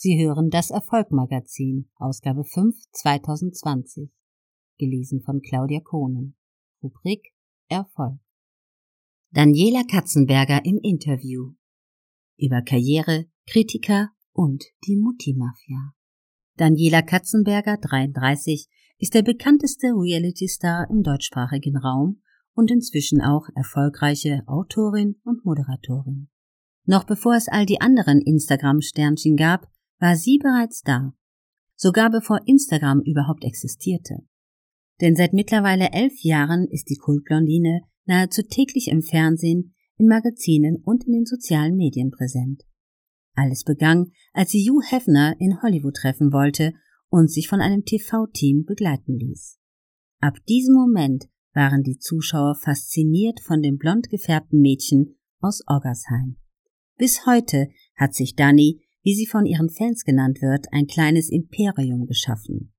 Sie hören das Erfolgmagazin, Ausgabe 5, 2020. Gelesen von Claudia Kohnen. Rubrik Erfolg. Daniela Katzenberger im Interview. Über Karriere, Kritiker und die Mutti-Mafia. Daniela Katzenberger, 33, ist der bekannteste Reality-Star im deutschsprachigen Raum und inzwischen auch erfolgreiche Autorin und Moderatorin. Noch bevor es all die anderen Instagram-Sternchen gab, war sie bereits da, sogar bevor Instagram überhaupt existierte. Denn seit mittlerweile elf Jahren ist die Kultblondine nahezu täglich im Fernsehen, in Magazinen und in den sozialen Medien präsent. Alles begann, als sie Hugh Hefner in Hollywood treffen wollte und sich von einem TV-Team begleiten ließ. Ab diesem Moment waren die Zuschauer fasziniert von dem blond gefärbten Mädchen aus Oggersheim. Bis heute hat sich Dani wie sie von ihren Fans genannt wird, ein kleines Imperium geschaffen.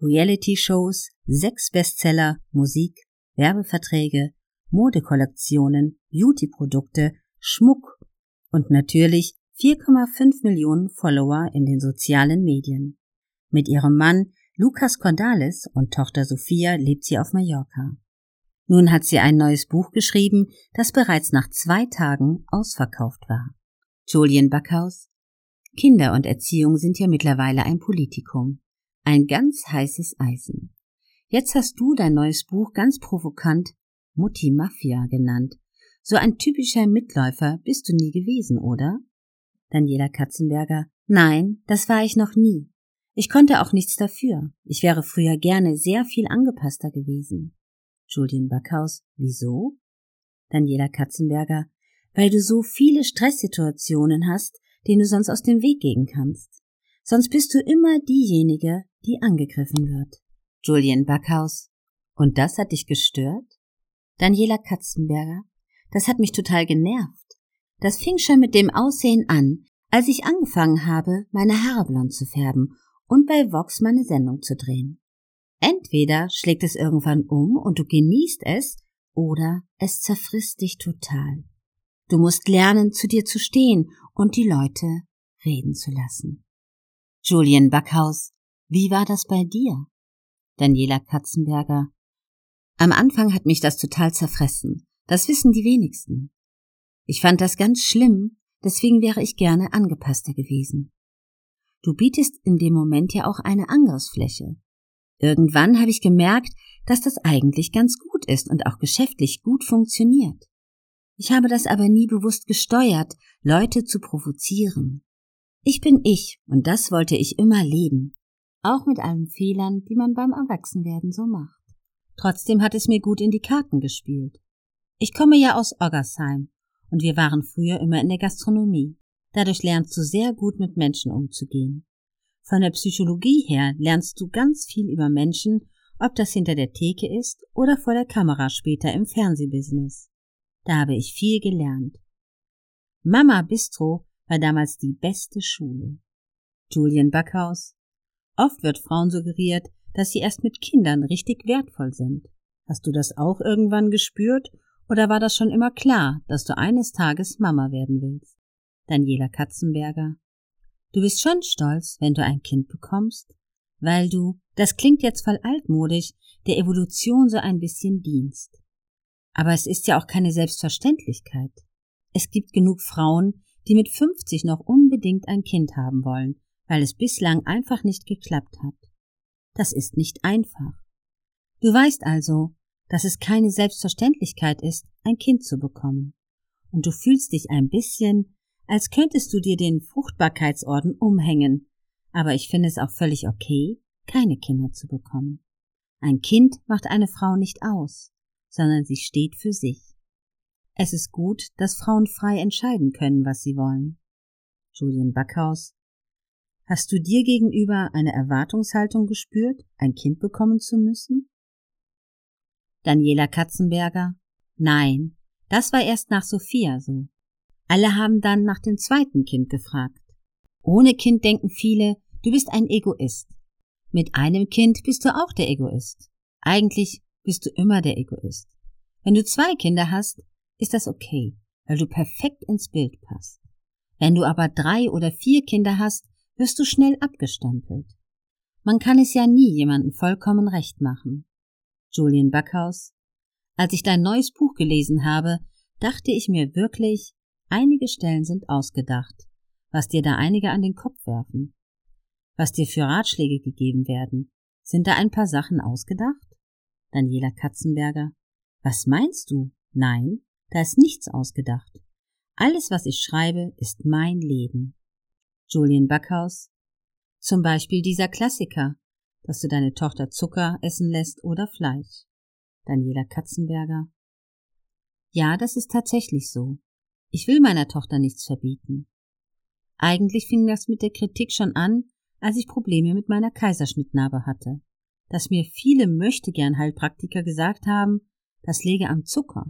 Reality-Shows, sechs Bestseller, Musik, Werbeverträge, Modekollektionen, Beauty-Produkte, Schmuck und natürlich 4,5 Millionen Follower in den sozialen Medien. Mit ihrem Mann Lucas Cordalis und Tochter Sophia lebt sie auf Mallorca. Nun hat sie ein neues Buch geschrieben, das bereits nach zwei Tagen ausverkauft war. Julian Backhaus, Kinder und Erziehung sind ja mittlerweile ein Politikum. Ein ganz heißes Eisen. Jetzt hast du dein neues Buch ganz provokant Mutti Mafia genannt. So ein typischer Mitläufer bist du nie gewesen, oder? Daniela Katzenberger. Nein, das war ich noch nie. Ich konnte auch nichts dafür. Ich wäre früher gerne sehr viel angepasster gewesen. Julian Backhaus. Wieso? Daniela Katzenberger. Weil du so viele Stresssituationen hast, den du sonst aus dem Weg gehen kannst. Sonst bist du immer diejenige, die angegriffen wird. Julian Backhaus. Und das hat dich gestört? Daniela Katzenberger. Das hat mich total genervt. Das fing schon mit dem Aussehen an, als ich angefangen habe, meine Haare blond zu färben und bei Vox meine Sendung zu drehen. Entweder schlägt es irgendwann um und du genießt es, oder es zerfrisst dich total. Du musst lernen, zu dir zu stehen und die Leute reden zu lassen. Julian Backhaus, wie war das bei dir? Daniela Katzenberger. Am Anfang hat mich das total zerfressen. Das wissen die wenigsten. Ich fand das ganz schlimm, deswegen wäre ich gerne angepasster gewesen. Du bietest in dem Moment ja auch eine Angriffsfläche. Irgendwann habe ich gemerkt, dass das eigentlich ganz gut ist und auch geschäftlich gut funktioniert. Ich habe das aber nie bewusst gesteuert, Leute zu provozieren. Ich bin ich, und das wollte ich immer leben, auch mit allen Fehlern, die man beim Erwachsenwerden so macht. Trotzdem hat es mir gut in die Karten gespielt. Ich komme ja aus Oggersheim, und wir waren früher immer in der Gastronomie. Dadurch lernst du sehr gut mit Menschen umzugehen. Von der Psychologie her lernst du ganz viel über Menschen, ob das hinter der Theke ist oder vor der Kamera später im Fernsehbusiness. Da habe ich viel gelernt. Mama Bistro war damals die beste Schule. Julian Backhaus. Oft wird Frauen suggeriert, dass sie erst mit Kindern richtig wertvoll sind. Hast du das auch irgendwann gespürt oder war das schon immer klar, dass du eines Tages Mama werden willst? Daniela Katzenberger. Du bist schon stolz, wenn du ein Kind bekommst, weil du, das klingt jetzt voll altmodisch, der Evolution so ein bisschen dienst. Aber es ist ja auch keine Selbstverständlichkeit. Es gibt genug Frauen, die mit 50 noch unbedingt ein Kind haben wollen, weil es bislang einfach nicht geklappt hat. Das ist nicht einfach. Du weißt also, dass es keine Selbstverständlichkeit ist, ein Kind zu bekommen. Und du fühlst dich ein bisschen, als könntest du dir den Fruchtbarkeitsorden umhängen. Aber ich finde es auch völlig okay, keine Kinder zu bekommen. Ein Kind macht eine Frau nicht aus sondern sie steht für sich. Es ist gut, dass Frauen frei entscheiden können, was sie wollen. Julian Backhaus. Hast du dir gegenüber eine Erwartungshaltung gespürt, ein Kind bekommen zu müssen? Daniela Katzenberger. Nein, das war erst nach Sophia so. Alle haben dann nach dem zweiten Kind gefragt. Ohne Kind denken viele, du bist ein Egoist. Mit einem Kind bist du auch der Egoist. Eigentlich bist du immer der Egoist. Wenn du zwei Kinder hast, ist das okay, weil du perfekt ins Bild passt. Wenn du aber drei oder vier Kinder hast, wirst du schnell abgestempelt. Man kann es ja nie jemandem vollkommen recht machen. Julian Backhaus. Als ich dein neues Buch gelesen habe, dachte ich mir wirklich, einige Stellen sind ausgedacht, was dir da einige an den Kopf werfen. Was dir für Ratschläge gegeben werden, sind da ein paar Sachen ausgedacht? Daniela Katzenberger. Was meinst du? Nein, da ist nichts ausgedacht. Alles, was ich schreibe, ist mein Leben. Julian Backhaus. Zum Beispiel dieser Klassiker, dass du deine Tochter Zucker essen lässt oder Fleisch. Daniela Katzenberger. Ja, das ist tatsächlich so. Ich will meiner Tochter nichts verbieten. Eigentlich fing das mit der Kritik schon an, als ich Probleme mit meiner Kaiserschnittnarbe hatte, dass mir viele möchtegern Heilpraktiker gesagt haben, das lege am Zucker.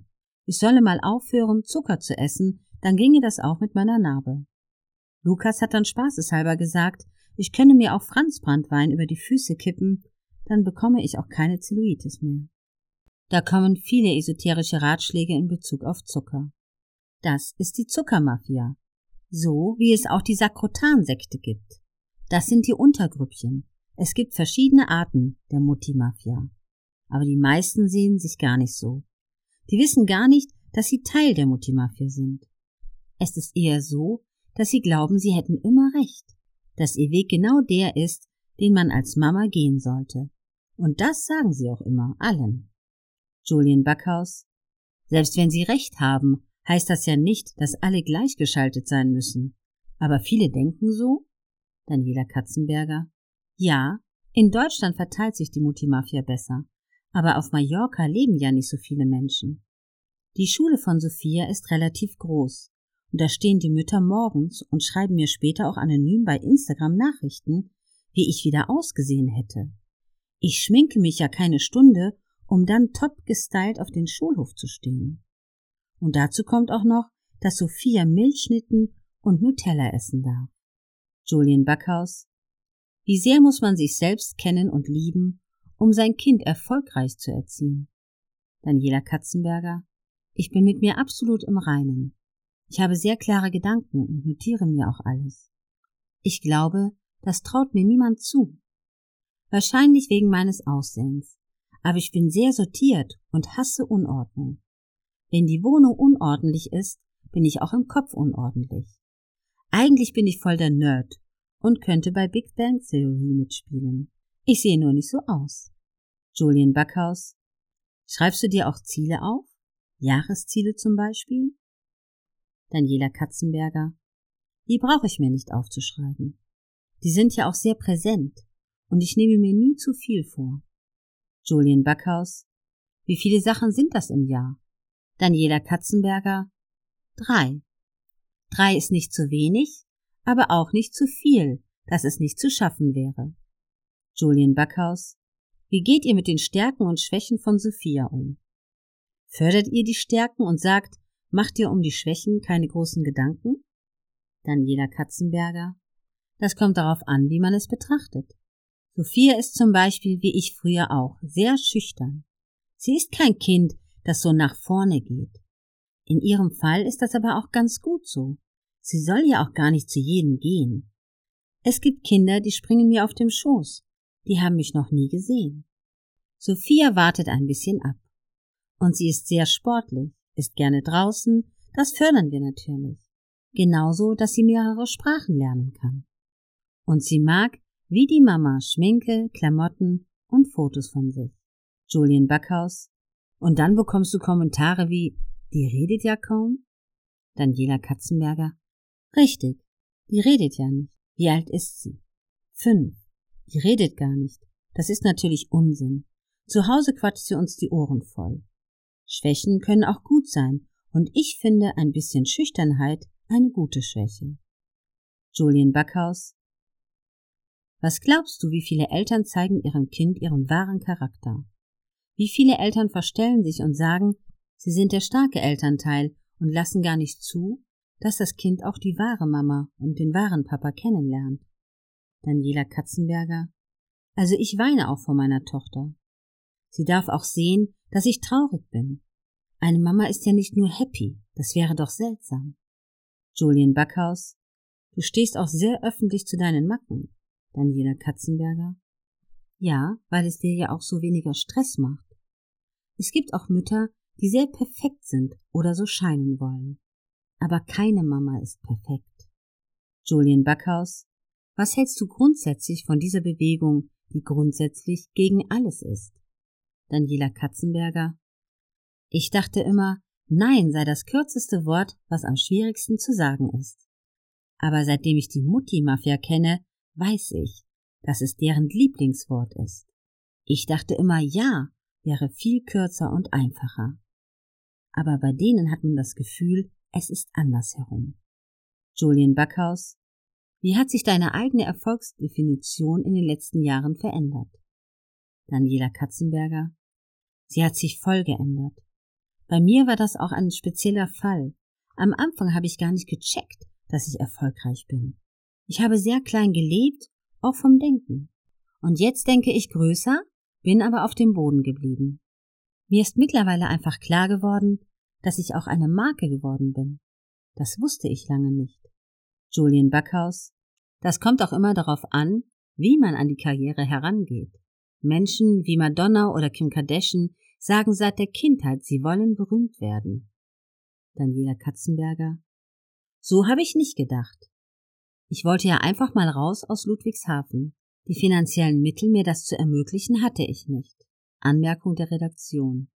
Ich solle mal aufhören, Zucker zu essen, dann ginge das auch mit meiner Narbe. Lukas hat dann spaßeshalber gesagt, ich könne mir auch Franzbranntwein über die Füße kippen, dann bekomme ich auch keine Zellulitis mehr. Da kommen viele esoterische Ratschläge in Bezug auf Zucker. Das ist die Zuckermafia. So wie es auch die Sakrotansekte gibt. Das sind die Untergrüppchen. Es gibt verschiedene Arten der Mutti-Mafia. Aber die meisten sehen sich gar nicht so. Die wissen gar nicht, dass sie Teil der Mutti-Mafia sind. Es ist eher so, dass sie glauben, sie hätten immer recht, dass ihr Weg genau der ist, den man als Mama gehen sollte. Und das sagen sie auch immer allen. Julian Backhaus. Selbst wenn sie recht haben, heißt das ja nicht, dass alle gleichgeschaltet sein müssen. Aber viele denken so? Daniela Katzenberger. Ja, in Deutschland verteilt sich die Mutti-Mafia besser. Aber auf Mallorca leben ja nicht so viele Menschen. Die Schule von Sophia ist relativ groß. Und da stehen die Mütter morgens und schreiben mir später auch anonym bei Instagram Nachrichten, wie ich wieder ausgesehen hätte. Ich schminke mich ja keine Stunde, um dann top gestylt auf den Schulhof zu stehen. Und dazu kommt auch noch, dass Sophia Milchschnitten und Nutella essen darf. Julian Backhaus. Wie sehr muss man sich selbst kennen und lieben, um sein Kind erfolgreich zu erziehen? Daniela Katzenberger. Ich bin mit mir absolut im Reinen. Ich habe sehr klare Gedanken und notiere mir auch alles. Ich glaube, das traut mir niemand zu. Wahrscheinlich wegen meines Aussehens. Aber ich bin sehr sortiert und hasse Unordnung. Wenn die Wohnung unordentlich ist, bin ich auch im Kopf unordentlich. Eigentlich bin ich voll der Nerd und könnte bei Big Bang Theory mitspielen. Ich sehe nur nicht so aus. Julian Backhaus. Schreibst du dir auch Ziele auf? Jahresziele zum Beispiel? Daniela Katzenberger. Die brauche ich mir nicht aufzuschreiben. Die sind ja auch sehr präsent und ich nehme mir nie zu viel vor. Julian Backhaus. Wie viele Sachen sind das im Jahr? Daniela Katzenberger. Drei. Drei ist nicht zu wenig, aber auch nicht zu viel, dass es nicht zu schaffen wäre. Julian Backhaus. Wie geht ihr mit den Stärken und Schwächen von Sophia um? Fördert ihr die Stärken und sagt, Macht dir um die Schwächen keine großen Gedanken? Daniela Katzenberger. Das kommt darauf an, wie man es betrachtet. Sophia ist zum Beispiel, wie ich früher auch, sehr schüchtern. Sie ist kein Kind, das so nach vorne geht. In ihrem Fall ist das aber auch ganz gut so. Sie soll ja auch gar nicht zu jedem gehen. Es gibt Kinder, die springen mir auf dem Schoß. Die haben mich noch nie gesehen. Sophia wartet ein bisschen ab. Und sie ist sehr sportlich ist gerne draußen, das fördern wir natürlich. Genauso, dass sie mehrere Sprachen lernen kann. Und sie mag, wie die Mama, Schminke, Klamotten und Fotos von sich. Julian Backhaus. Und dann bekommst du Kommentare wie, die redet ja kaum? Daniela Katzenberger. Richtig, die redet ja nicht. Wie alt ist sie? Fünf. Die redet gar nicht. Das ist natürlich Unsinn. Zu Hause quatscht sie uns die Ohren voll. Schwächen können auch gut sein, und ich finde ein bisschen Schüchternheit eine gute Schwäche. Julian Backhaus Was glaubst du, wie viele Eltern zeigen ihrem Kind ihren wahren Charakter? Wie viele Eltern verstellen sich und sagen, sie sind der starke Elternteil und lassen gar nicht zu, dass das Kind auch die wahre Mama und den wahren Papa kennenlernt? Daniela Katzenberger Also ich weine auch vor meiner Tochter. Sie darf auch sehen, dass ich traurig bin. Eine Mama ist ja nicht nur happy, das wäre doch seltsam. Julian Backhaus. Du stehst auch sehr öffentlich zu deinen Macken. Daniela Katzenberger. Ja, weil es dir ja auch so weniger Stress macht. Es gibt auch Mütter, die sehr perfekt sind oder so scheinen wollen. Aber keine Mama ist perfekt. Julian Backhaus. Was hältst du grundsätzlich von dieser Bewegung, die grundsätzlich gegen alles ist? Daniela Katzenberger. Ich dachte immer, Nein sei das kürzeste Wort, was am schwierigsten zu sagen ist. Aber seitdem ich die Mutti-Mafia kenne, weiß ich, dass es deren Lieblingswort ist. Ich dachte immer, ja, wäre viel kürzer und einfacher. Aber bei denen hat man das Gefühl, es ist andersherum. Julian Backhaus, wie hat sich deine eigene Erfolgsdefinition in den letzten Jahren verändert? Daniela Katzenberger, sie hat sich voll geändert. Bei mir war das auch ein spezieller Fall. Am Anfang habe ich gar nicht gecheckt, dass ich erfolgreich bin. Ich habe sehr klein gelebt, auch vom Denken. Und jetzt denke ich größer, bin aber auf dem Boden geblieben. Mir ist mittlerweile einfach klar geworden, dass ich auch eine Marke geworden bin. Das wusste ich lange nicht. Julian Backhaus. Das kommt auch immer darauf an, wie man an die Karriere herangeht. Menschen wie Madonna oder Kim Kardashian sagen seit der Kindheit, sie wollen berühmt werden. Daniela Katzenberger. So habe ich nicht gedacht. Ich wollte ja einfach mal raus aus Ludwigshafen. Die finanziellen Mittel, mir das zu ermöglichen, hatte ich nicht. Anmerkung der Redaktion.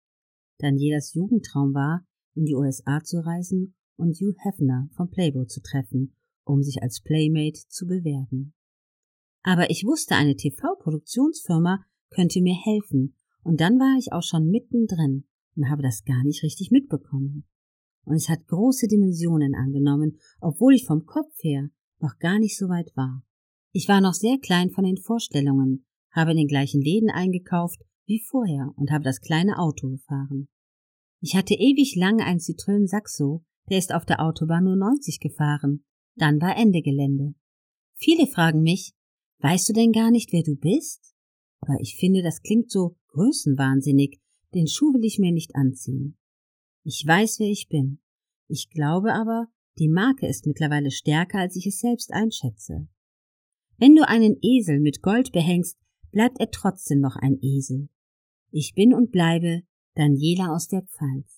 Danielas Jugendtraum war, in die USA zu reisen und Hugh Hefner vom Playboy zu treffen, um sich als Playmate zu bewerben. Aber ich wusste, eine TV-Produktionsfirma könnte mir helfen, und dann war ich auch schon mittendrin und habe das gar nicht richtig mitbekommen. Und es hat große Dimensionen angenommen, obwohl ich vom Kopf her noch gar nicht so weit war. Ich war noch sehr klein von den Vorstellungen, habe in den gleichen Läden eingekauft wie vorher und habe das kleine Auto gefahren. Ich hatte ewig lang ein Citroën Saxo, der ist auf der Autobahn nur 90 gefahren. Dann war Ende Gelände. Viele fragen mich, weißt du denn gar nicht, wer du bist? Aber ich finde, das klingt so größenwahnsinnig, den Schuh will ich mir nicht anziehen. Ich weiß, wer ich bin. Ich glaube aber, die Marke ist mittlerweile stärker, als ich es selbst einschätze. Wenn du einen Esel mit Gold behängst, bleibt er trotzdem noch ein Esel. Ich bin und bleibe Daniela aus der Pfalz.